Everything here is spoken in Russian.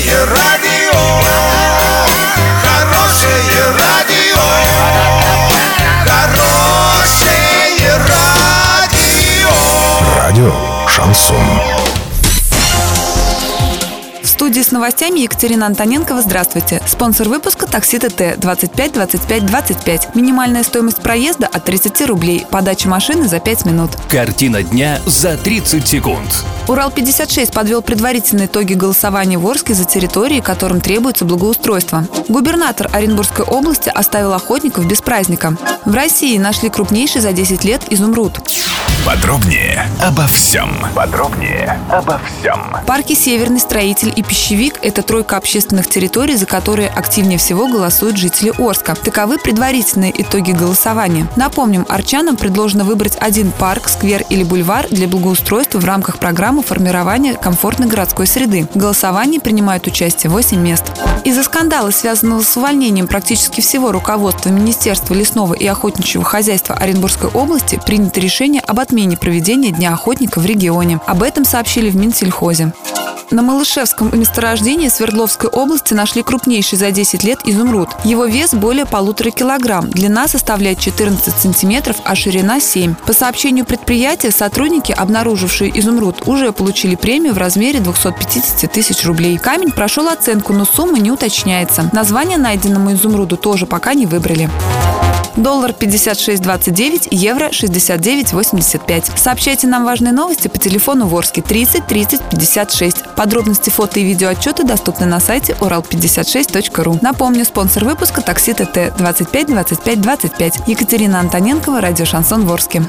Хорошее радио, хорошее радио, хорошее радио. Радио Шансон. В студии с новостями Екатерина Антоненкова. Здравствуйте. Спонсор выпуска такси ТТ 25 25 25. Минимальная стоимость проезда от 30 рублей. Подача машины за 5 минут. Картина дня за 30 секунд. Урал-56 подвел предварительные итоги голосования в Орске за территории, которым требуется благоустройство. Губернатор Оренбургской области оставил охотников без праздника. В России нашли крупнейший за 10 лет изумруд. Подробнее обо всем. Подробнее обо всем. Парки «Северный», «Строитель» и «Пищевик» – это тройка общественных территорий, за которые активнее всего голосуют жители Орска. Таковы предварительные итоги голосования. Напомним, арчанам предложено выбрать один парк, сквер или бульвар для благоустройства в рамках программы формирования комфортной городской среды. В голосовании принимают участие 8 мест. Из-за скандала, связанного с увольнением практически всего руководства Министерства лесного и охотничьего хозяйства Оренбургской области, принято решение об отмене проведения Дня охотника в регионе. Об этом сообщили в Минсельхозе. На Малышевском месторождении Свердловской области нашли крупнейший за 10 лет изумруд. Его вес более полутора килограмм, длина составляет 14 сантиметров, а ширина 7. По сообщению предприятия, сотрудники, обнаружившие изумруд, уже получили премию в размере 250 тысяч рублей. Камень прошел оценку, но сумма не уточняется. Название найденному изумруду тоже пока не выбрали. Доллар 56.29, евро 69.85. Сообщайте нам важные новости по телефону Ворске 30 30 56. Подробности фото и видеоотчеты доступны на сайте урал56.ру. Напомню, спонсор выпуска такси ТТ 25 25 25. Екатерина Антоненкова, радио Шансон Ворске.